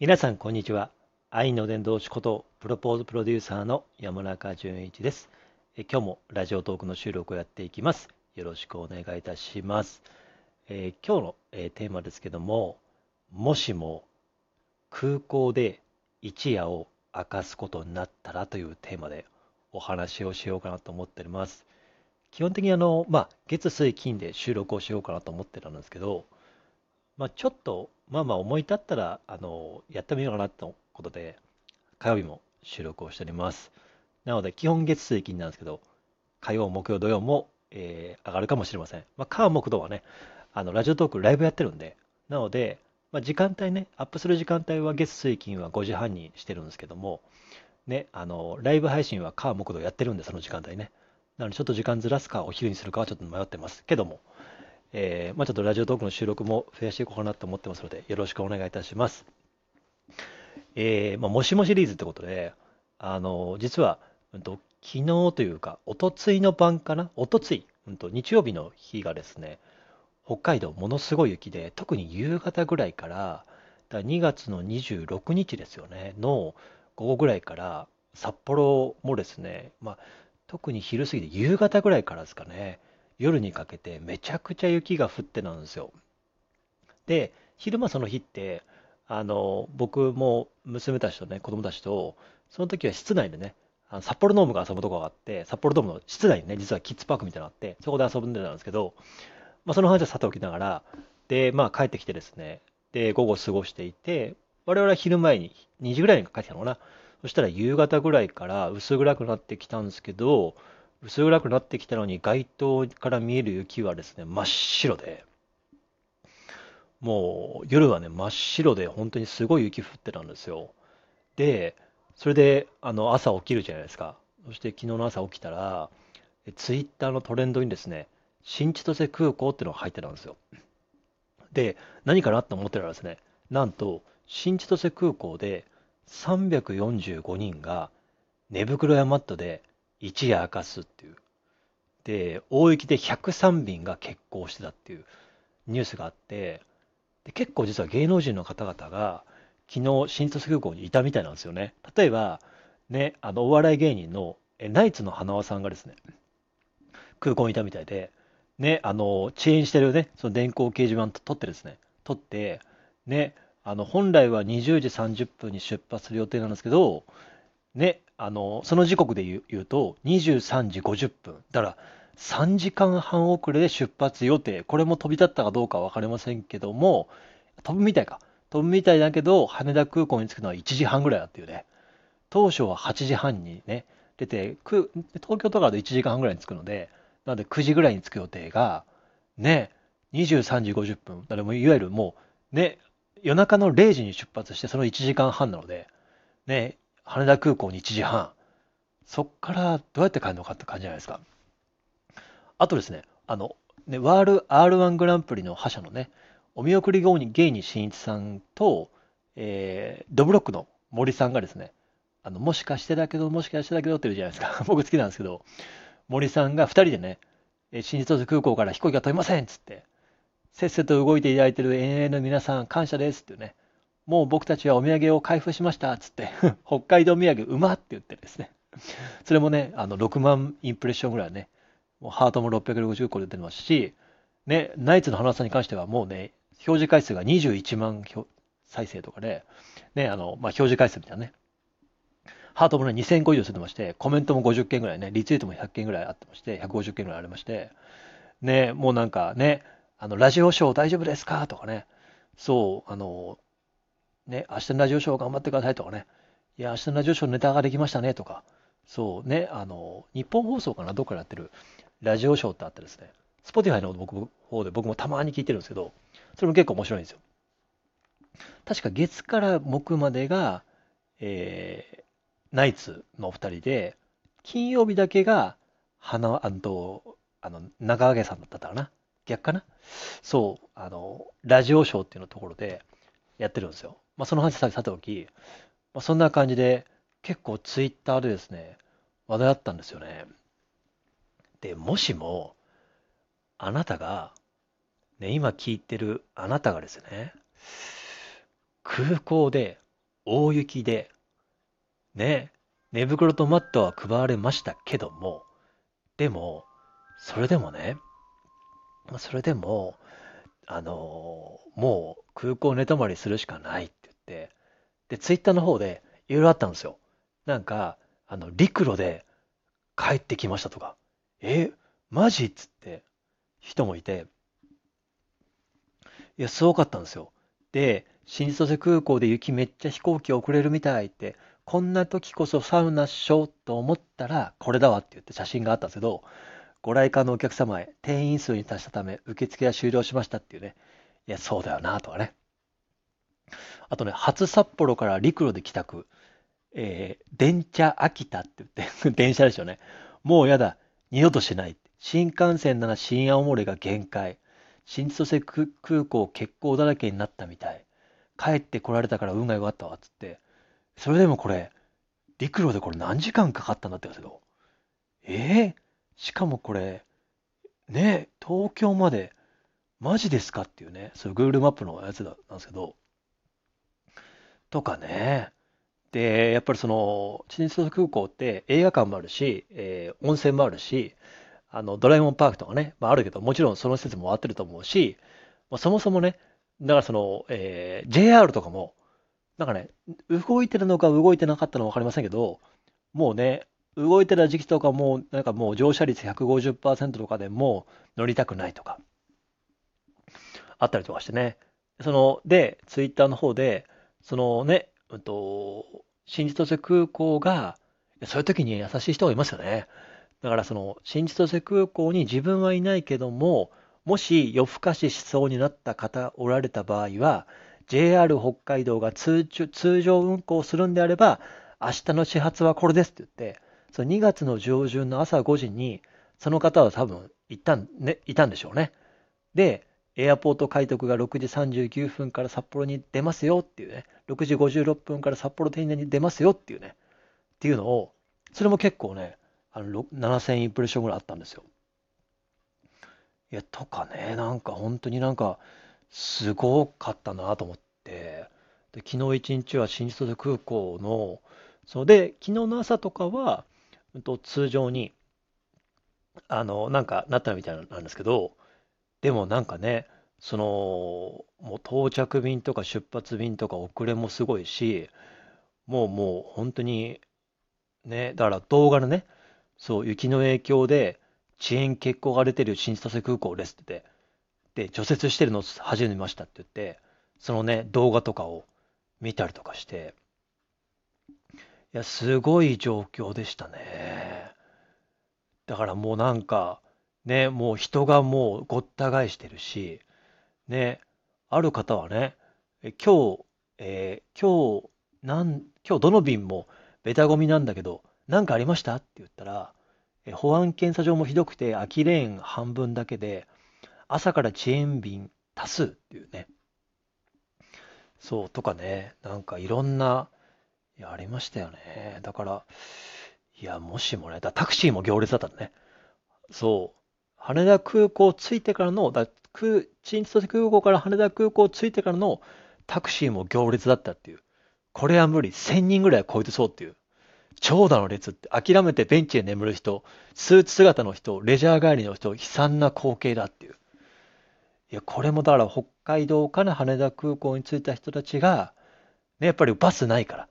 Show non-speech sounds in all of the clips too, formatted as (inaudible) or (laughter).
皆さん、こんにちは。愛の伝道師こと、プロポーズプロデューサーの山中淳一です。え今日もラジオトークの収録をやっていきます。よろしくお願いいたします。えー今日の、えーテーマですけども、もしも空港で一夜を明かすことになったらというテーマでお話をしようかなと思っております。基本的にあの、まあ、月水金で収録をしようかなと思ってたんですけど、まあ、ちょっと、まあまあ思い立ったら、あの、やってみようかなということで、火曜日も収録をしております。なので、基本月水金なんですけど、火曜、木曜、土曜も、えー上がるかもしれません。まあ、火、木、土はね、あの、ラジオトークライブやってるんで、なので、まあ、時間帯ね、アップする時間帯は月水金は5時半にしてるんですけども、ね、あの、ライブ配信は火、木、土やってるんで、その時間帯ね。なので、ちょっと時間ずらすか、お昼にするかはちょっと迷ってますけども、えーまあ、ちょっとラジオトークの収録も増やしていこうかなと思ってますので、よろしくお願いいたします。えーまあ、もしもシリーズってことで、あの、実は、うんと、昨日というか、おとついの晩かな？おとつい、うんと、日曜日の日がですね、北海道ものすごい雪で、特に夕方ぐらいから、だ2月の26日ですよね、の午後ぐらいから、札幌もですね、まあ、特に昼過ぎで夕方ぐらいからですかね、夜にかけてめちゃくちゃ雪が降ってなんですよ。で、昼間その日って、あの、僕も娘たちとね、子供たちと、その時は室内でね、あの札幌ドームが遊ぶとこがあって、札幌ドームの室内にね、実はキッズパークみたいなのがあって、そこで遊んでたんですけど、まあ、その話はさておきながら、で、まあ帰ってきてですね、で、午後過ごしていて、我々は昼前に2時ぐらいに帰ってきたのかな。そしたら夕方ぐらいから薄暗くなってきたんですけど、薄暗くなってきたのに街灯から見える雪はですね、真っ白で、もう夜はね、真っ白で本当にすごい雪降ってたんですよ。で、それであの朝起きるじゃないですか。そして昨日の朝起きたら、ツイッターのトレンドにですね、新千歳空港っていうのが入ってたんですよ。で、何かなと思ってたらですね、なんと、新千歳空港で345人が寝袋やマットで一夜明かすっていう。で、大雪で103便が欠航してたっていうニュースがあって、で結構実は芸能人の方々が昨日新千歳空港にいたみたいなんですよね。例えば、ね、あのお笑い芸人のえナイツの花輪さんがですね、空港にいたみたいで、ね、あの、遅延してるね、その電光掲示板と撮ってですね、撮って、ね、あの、本来は20時30分に出発する予定なんですけど、ね、あの、その時刻で言う言うと、23時50分。だから、3時間半遅れで出発予定。これも飛び立ったかどうかは分かりませんけども、飛ぶみたいか。飛ぶみたいだけど、羽田空港に着くのは1時半ぐらいだっていうね。当初は8時半にね、出て、く東京とかだと1時間半ぐらいに着くので、なので9時ぐらいに着く予定が、ね、23時50分。だからもういわゆるもう、ね、夜中の0時に出発して、その1時間半なので、ね、羽田空港に1時半。そっからどうやって帰るのかって感じじゃないですか。あとですね、あの、ね、ワール R1 グランプリの覇者のね、お見送り芸人芸人しんいちさんと、えードブロックの森さんがですね、あの、もしかしてだけど、もしかしてだけどって言うじゃないですか。(laughs) 僕好きなんですけど、森さんが2人でね、え新千歳空港から飛行機が飛びませんっつって、せっせと動いていただいてる ANA の皆さん感謝ですってね、もう僕たちはお土産を開封しましたっつって、(laughs) 北海道土産うまって言ってですね、それもね、あの6万インプレッションぐらいね、もうハートも660個出てますし、ね、ナイツの花さんに関してはもうね、表示回数が21万再生とかで、ね、あの、まあ、表示回数みたいなね、ハートもね、2000個以上出てまして、コメントも50件ぐらいね、リツイートも100件ぐらいあってまして、150件ぐらいありまして、ね、もうなんかね、あの、ラジオショー大丈夫ですか？とかね、そう、あの、ね、明日のラジオショー頑張ってくださいとかね、いや、明日のラジオショーネタができましたねとか、そうね、あの、日本放送かな、どっかでやってるラジオショーってあってですね、Spotify の僕方で僕もたまに聞いてるんですけど、それも結構面白いんですよ。確か月から木までが、えーナイツのお二人で、金曜日だけが、花、あの、あの、長揚さんだったかな。逆かな。そう、あの、ラジオショーっていうのところでやってるんですよ。まあ、その話さておき、まあ、そんな感じで、結構ツイッターでですね、話題あったんですよね。で、もしも、あなたが、ね、今聞いてるあなたがですね、空港で大雪で、ね、寝袋とマットは配られましたけども、でも、それでもね、それでも、あのもう空港寝泊まりするしかない、で、ツイッターの方でいろいろあったんですよ。なんか、あの、陸路で帰ってきましたとか、え、マジ？っつって人もいて、いや、すごかったんですよ。で、新千歳空港で雪めっちゃ飛行機遅れるみたいって、こんな時こそサウナっしょと思ったら、これだわって言って写真があったんですけど、ご来館のお客様へ定員数に達したため受付は終了しましたっていうね。いや、そうだよなとかね。あとね、初札幌から陸路で帰宅。えー、電車秋田って言って (laughs) 電車ですよね。もうやだ。二度としない。新幹線なら新青森が限界。新千歳空港欠航だらけになったみたい。帰ってこられたから運が良かったわ。つって。それでもこれ、陸路でこれ何時間かかったんだって言うけど。ええーしかもこれ、ね、東京まで、マジですかっていうね、そういう Google マップのやつなんですけど、とかね。で、やっぱりその、新千歳空港って映画館もあるし、えー、温泉もあるし、あの、ドラえもんパークとかね、まああるけど、もちろんその施設も終わってると思うし、まあ、そもそもね、だからその、えー、JR とかも、なんかね、動いてるのか動いてなかったのか分かりませんけど、もうね、動いてた時期とかも、なんかもう乗車率150%とかでも乗りたくないとか、あったりとかしてね。その、で、ツイッターの方で、そのね、うんと、新千歳空港が、そういう時に優しい人がいますよね。だからその、新千歳空港に自分はいないけども、もし夜更かししそうになった方おられた場合は、JR 北海道が通通常運行するんであれば、明日の始発はこれですって言って、その2月の上旬の朝5時に、その方は多分行ったん、ね、いたんでしょうね。で、エアポート開拓が6時39分から札幌に出ますよっていうね、6時56分から札幌天然に出ますよっていうね、っていうのを、それも結構ね、あの7000インプレッションぐらいあったんですよ。いや、とかね、なんか本当になんか、すごかったなと思って、で昨日一日は新千歳空港の、そうで、昨日の朝とかは、と通常に、あの、なんかなったみたいなんですけど、でもなんかね、その、もう到着便とか出発便とか遅れもすごいし、もうもう本当に、ね、だから動画のね、そう、雪の影響で遅延欠航が出てる新千歳空港ですっててで、除雪してるの初めましたって言って、そのね、動画とかを見たりとかして、いや、すごい状況でしたね。だからもうなんか、ね、もう人がもうごった返してるし、ね、ある方はね、え今日、えー今日、なん、今日どの便もベタゴミなんだけど、何かありました？って言ったら、え保安検査場もひどくて空きレーン半分だけで、朝から遅延便多数っていうね。そう、とかね、なんかいろんな、いや、ありましたよね。だから、いや、もしもね、だタクシーも行列だったのね。そう。羽田空港着いてからの、だ空新千歳空港から羽田空港着いてからのタクシーも行列だったっていう。これは無理。1000人ぐらい超えてそうっていう。長蛇の列って諦めてベンチで眠る人、スーツ姿の人、レジャー帰りの人、悲惨な光景だっていう。いや、これもだから北海道から羽田空港に着いた人たちが、ね、やっぱりバスないから。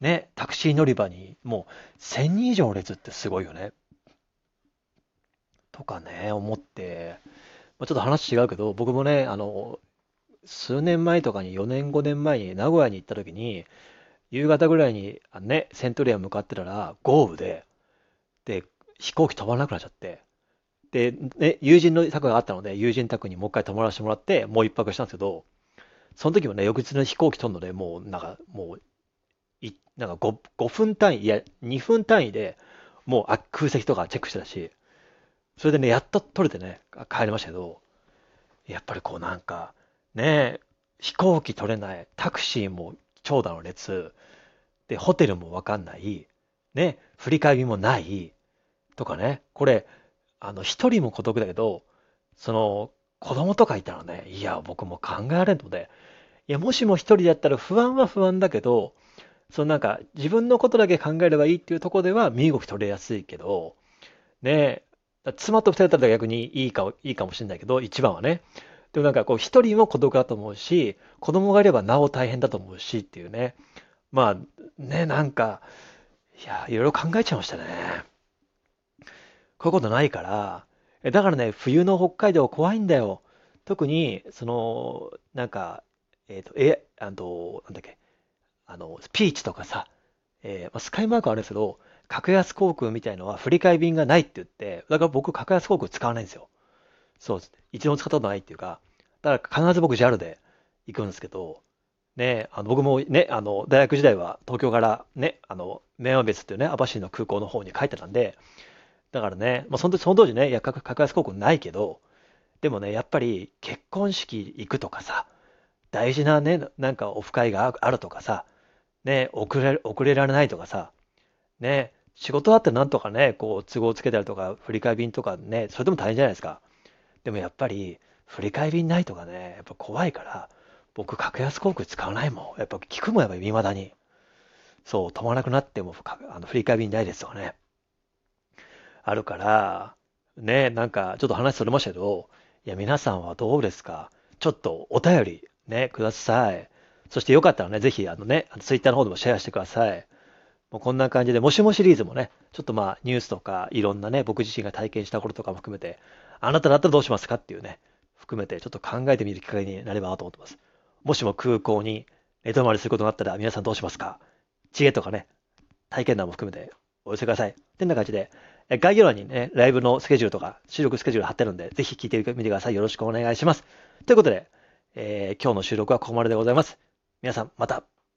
ね、タクシー乗り場にもう1000人以上の列ってすごいよね。とかね、思って、まあ、ちょっと話違うけど、僕もね、あの、数年前とかに4年5年前に名古屋に行った時に、夕方ぐらいにあね、セントリア向かってたら豪雨で、で、飛行機飛ばなくなっちゃって、で、ね、友人の宅があったので、友人宅にもう一回泊まらせてもらって、もう一泊したんですけど、その時もね、翌日の飛行機飛んので、もうなんか、もういなんか 5, 5分単位、いや、2分単位でもう空席とかチェックしてたし、それでね、やっと取れてね、帰りましたけど、やっぱりこうなんか、ね、飛行機取れない、タクシーも長蛇の列、で、ホテルもわかんない、ね、振り返りもない、とかね、これ、あの、一人も孤独だけど、その、子供とかいたらね、いや、僕も考えられんので、いや、もしも一人だったら不安は不安だけど、そのなんか自分のことだけ考えればいいっていうとこでは身動き取れやすいけど、ね妻と二人だったら逆にいいか、いいかもしれないけど、一番はね。でもなんかこう一人も孤独だと思うし、子供がいればなお大変だと思うしっていうね。まあね、なんか、いや、いろいろ考えちゃいましたね。こういうことないから、だからね、冬の北海道怖いんだよ。特に、その、なんか、えっ、ー、と、え、あの、なんだっけ、あの、ピーチとかさ、えー、まあ、スカイマークあるんですけど、格安航空みたいのは振り替え便がないって言って、だから僕格安航空使わないんですよ。そうです。一度も使ったことないっていうか、だから必ず僕 JAL で行くんですけど、ね、あの僕もね、あの大学時代は東京からね、あの明和別っていうね、網走の空港の方に帰ってたんで、だからね、まあ、そのその当時ね、いや格安航空ないけど、でもね、やっぱり結婚式行くとかさ、大事なね、なんかオフ会があるとかさ、ね、遅れ、遅れられないとかさ、ね、仕事あってなんとかね、こう、都合つけたりとか、振り替え便とかね、それでも大変じゃないですか。でもやっぱり、振り替え便ないとかね、やっぱ怖いから、僕、格安航空使わないもん。やっぱ聞くも、やっぱ未だに。そう、止まらなくなっても、あの振り替え便ないですとかね。あるから、ね、なんか、ちょっと話それましたけど、いや、皆さんはどうですか？ちょっとお便りね、ください。そしてよかったらね、ぜひ、あのね、ツイッターの方でもシェアしてください。もうこんな感じで、もしもシリーズもね、ちょっとまあ、ニュースとか、いろんなね、僕自身が体験したこととかも含めて、あなただったらどうしますかっていうね、含めて、ちょっと考えてみる機会になればなと思ってます。もしも空港に寝泊まりすることになったら、皆さんどうしますか？知恵とかね、体験談も含めてお寄せください。ってな感じで、概要欄にね、ライブのスケジュールとか、収録スケジュール貼ってるんで、ぜひ聞いてみてください。よろしくお願いします。ということで、えー、今日の収録はここまででございます。皆さん、また